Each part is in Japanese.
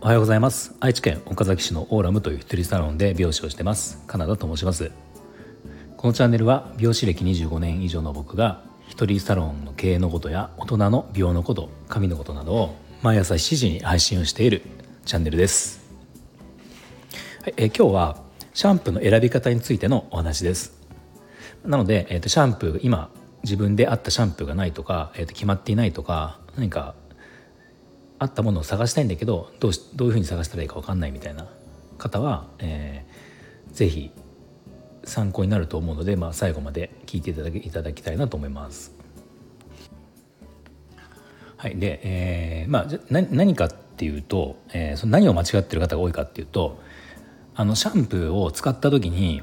おはようございます。愛知県岡崎市のオーラムという一人サロンで美容師をしてます。カナダと申します。このチャンネルは美容師歴25年以上の僕が一人サロンの経営のことや大人の美容のこと髪のことなどを毎朝7時に配信をしているチャンネルです、はい、え今日はシャンプーの選び方についてのお話です。なので、えーと、シャンプー今自分で合ったシャンプーがないとか、えーと決まっていないとか何かあったものを探したいんだけどどうしどういうふうに探したらいいか分かんないみたいな方は、えー、ぜひ参考になると思うので、まあ、最後まで聞いていただきいただきたいなと思います。はいでえーまあ、じゃ何かっていうと、えー、その何を間違ってる方が多いかっていうとあのシャンプーを使った時に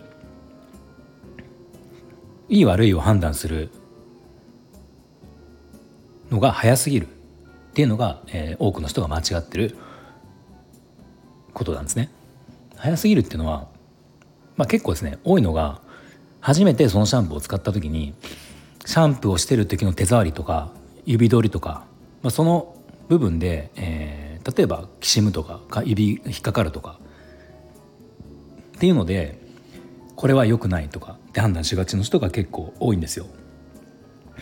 いい悪いを判断するが早すぎるっていうのが、えー、多くの人が間違ってることなんですね。早すぎるっていうのは、まあ、結構ですね多いのが初めてそのシャンプーを使った時にシャンプーをしてる時の手触りとか指通りとか、まあ、その部分で、えー、例えばきしむとか指引っかかるとかっていうのでこれは良くないとかって判断しがちの人が結構多いんですよ。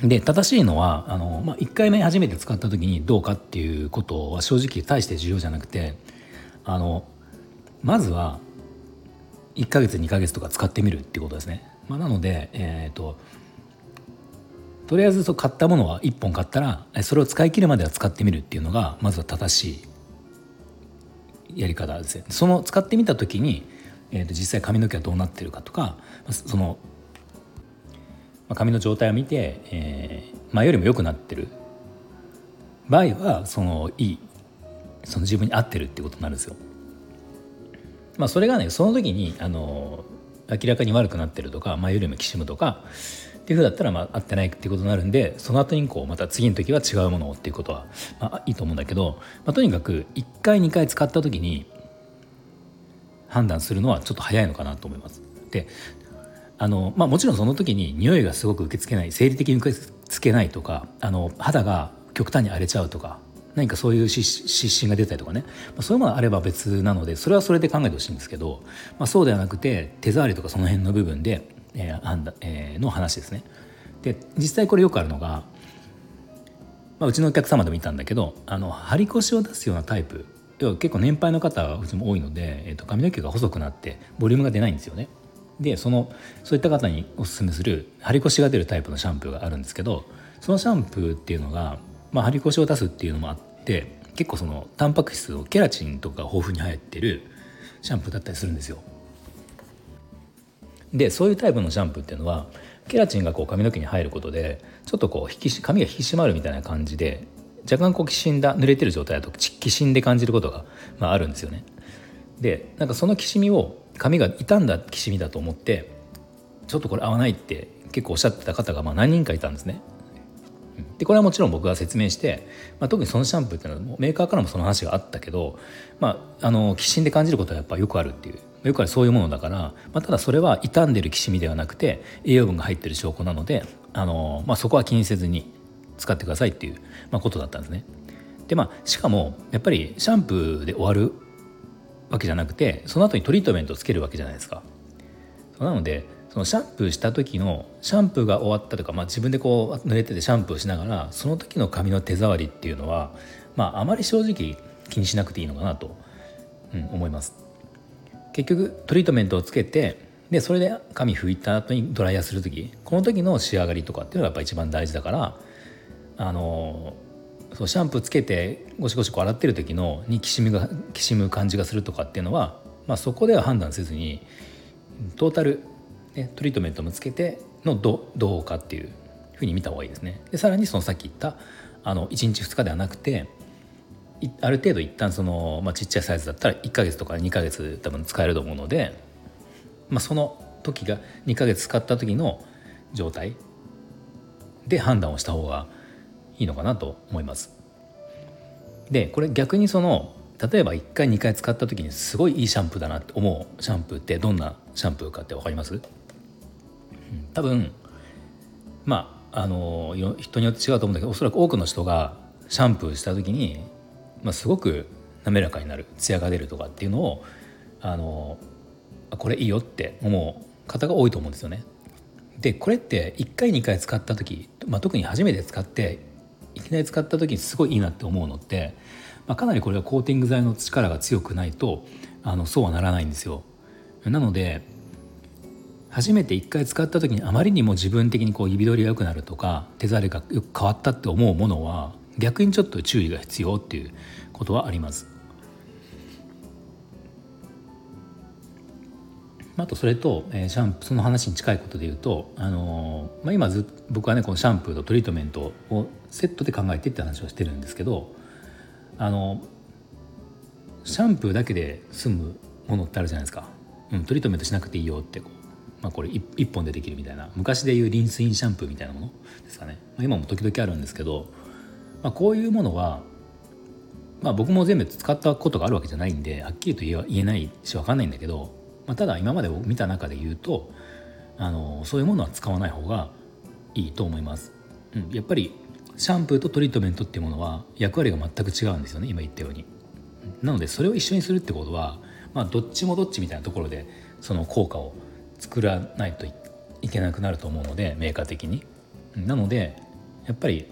で正しいのはあの、まあ、1回目初めて使った時にどうかっていうことは正直大して重要じゃなくてあのまずは1ヶ月2ヶ月とか使ってみるっていうことですね。まあ、なので、えーと、とりあえずそう買ったものは1本買ったらそれを使い切るまでは使ってみるっていうのがまずは正しいやり方ですね。その使ってみた時に、えー、と実際髪の毛はどうなってるかとかそのまあ、髪の状態を見て、えー、前よりも良くなってる場合はそのいいその自分に合ってるってことになるんですよ。まあ、それがねその時にあの明らかに悪くなってるとか前よりもきしむとかっていうふうだったらまあ合ってないっていうことになるんでその後にこうまた次の時は違うものをっていうことは、まあ、いいと思うんだけど、まあ、とにかく1回2回使った時に判断するのはちょっと早いのかなと思います。であの、まあ、もちろんその時に匂いがすごく受け付けない生理的に受け付けないとかあの肌が極端に荒れちゃうとか何かそういう湿疹が出たりとかね、まあ、そういうものがあれば別なのでそれはそれで考えてほしいんですけど、まあ、そうではなくて手触りとかその辺の部分で、えーえー、の話ですね。で実際これよくあるのが、まあ、うちのお客様でもいたんだけどあの張り腰を出すようなタイプ要は結構年配の方はうちも多いので、えー、と髪の毛が細くなってボリュームが出ないんですよね。でそのそういった方におすすめする張り腰が出るタイプのシャンプーがあるんですけどそのシャンプーっていうのが、まあ、張り腰を出すっていうのもあって結構そのタンパク質をケラチンとか豊富に入ってるシャンプーだったりするんですよ。でそういうタイプのシャンプーっていうのはケラチンがこう髪の毛に入ることでちょっとこう引き髪が引き締まるみたいな感じで若干こうきしんだ濡れてる状態だときしんで感じることが、まあ、あるんですよね。でなんかそのきしみを髪が傷んだきしみだと思ってちょっとこれ合わないって結構おっしゃってた方がまあ何人かいたんですね。でこれはもちろん僕が説明して、まあ、特にそのシャンプーっていうのはメーカーからもその話があったけど、まあ、あのきしんで感じることはやっぱよくあるっていうよくあるそういうものだから、まあ、ただそれは傷んでるきしみではなくて栄養分が入ってる証拠なのであの、まあ、そこは気にせずに使ってくださいっていう、まあ、ことだったんですね。でまあしかもやっぱりシャンプーで終わるわけじゃなくてその後にトリートメントをつけるわけじゃないですか。なのでそのシャンプーした時のシャンプーが終わったとか、まあ、自分でこう濡れててシャンプーしながらその時の髪の手触りっていうのは、まあ、あまり正直気にしなくていいのかなと、うん、思います。結局トリートメントをつけてでそれで髪拭いた後にドライヤーする時この時の仕上がりとかっていうのがやっぱ一番大事だからあのそうシャンプーつけてゴシゴシこう洗ってる時のにきしみがきしむ感じがするとかっていうのは、まあ、そこでは判断せずにトータル、ね、トリートメントもつけてのどどうかっていうふうに見た方がいいですね。でさらにそのさっき言ったあの1日2日ではなくてある程度一旦その、まあ、ちっちゃいサイズだったら1ヶ月とか2ヶ月多分使えると思うので、まあ、その時が2ヶ月使った時の状態で判断をした方がいいのかなと思います。でこれ逆にその例えば1回2回使った時にすごいいいシャンプーだなって思うシャンプーってどんなシャンプーかって分かります、多分まああの人によって違うと思うんだけどおそらく多くの人がシャンプーした時に、まあ、すごく滑らかになるツヤが出るとかっていうのをあのこれいいよって思う方が多いと思うんですよね。でこれって1回2回使った時、まあ、特に初めて使っていきなり使った時にすごいいいなって思うのって、まあ、かなりこれはコーティング剤の力が強くないとあのそうはならないんですよ。なので初めて1回使った時にあまりにも自分的にこう指取りが良くなるとか手触りがよく変わったって思うものは逆にちょっと注意が必要っていうことはあります。あとそれと、えー、シャンプーその話に近いことで言うと、あのー、まあ、今ず僕はねこのシャンプーとトリートメントをセットで考えてって話をしてるんですけど、あのシャンプーだけで済むものってあるじゃないですか、うん、トリートメントしなくていいよってこう、まあ、これ1本でできるみたいな。昔でいうリンスインシャンプーみたいなものですかね、まあ、今も時々あるんですけど、まあ、こういうものは、まあ、僕も全部使ったことがあるわけじゃないんではっきりと言えないし分かんないんだけどまあ、ただ今まで見た中で言うとあのそういうものは使わない方がいいと思います、うん、やっぱりシャンプーとトリートメントっていうものは役割が全く違うんですよね今言ったように。なのでそれを一緒にするってことは、まあ、どっちもどっちみたいなところでその効果を作らないといけなくなると思うのでメーカー的に。なのでやっぱり、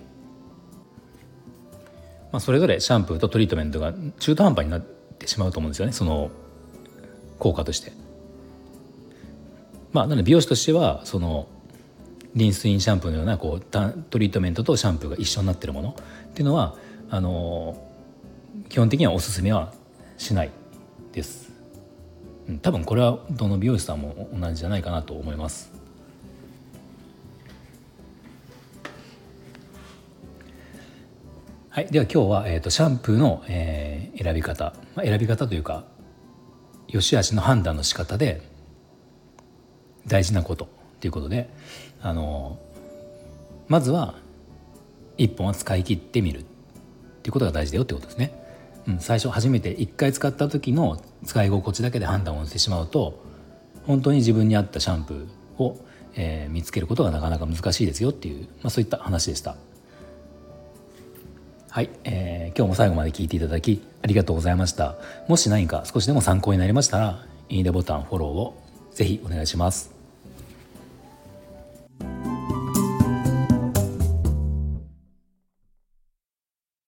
まあ、それぞれシャンプーとトリートメントが中途半端になってしまうと思うんですよねその効果として。まあ、なので美容師としてはそのリンスインシャンプーのようなこうトリートメントとシャンプーが一緒になってるものっていうのはあの基本的にはおすすめはしないです。多分これはどの美容師さんも同じじゃないかなと思います。はい、では今日は、えーと、シャンプーの、えー、選び方、まあ、選び方というか良し悪しの判断の仕方で大事なことっていうことであのまずは1本は使い切ってみるっていうことが大事だよってことですね。うん、最初初めて1回使った時の使い心地だけで判断をしてしまうと本当に自分に合ったシャンプーを、えー、見つけることがなかなか難しいですよっていう、まあ、そういった話でした。はい、えー、今日も最後まで聞いていただきありがとうございました。もし何か少しでも参考になりましたらいいねボタンフォローをぜひお願いします。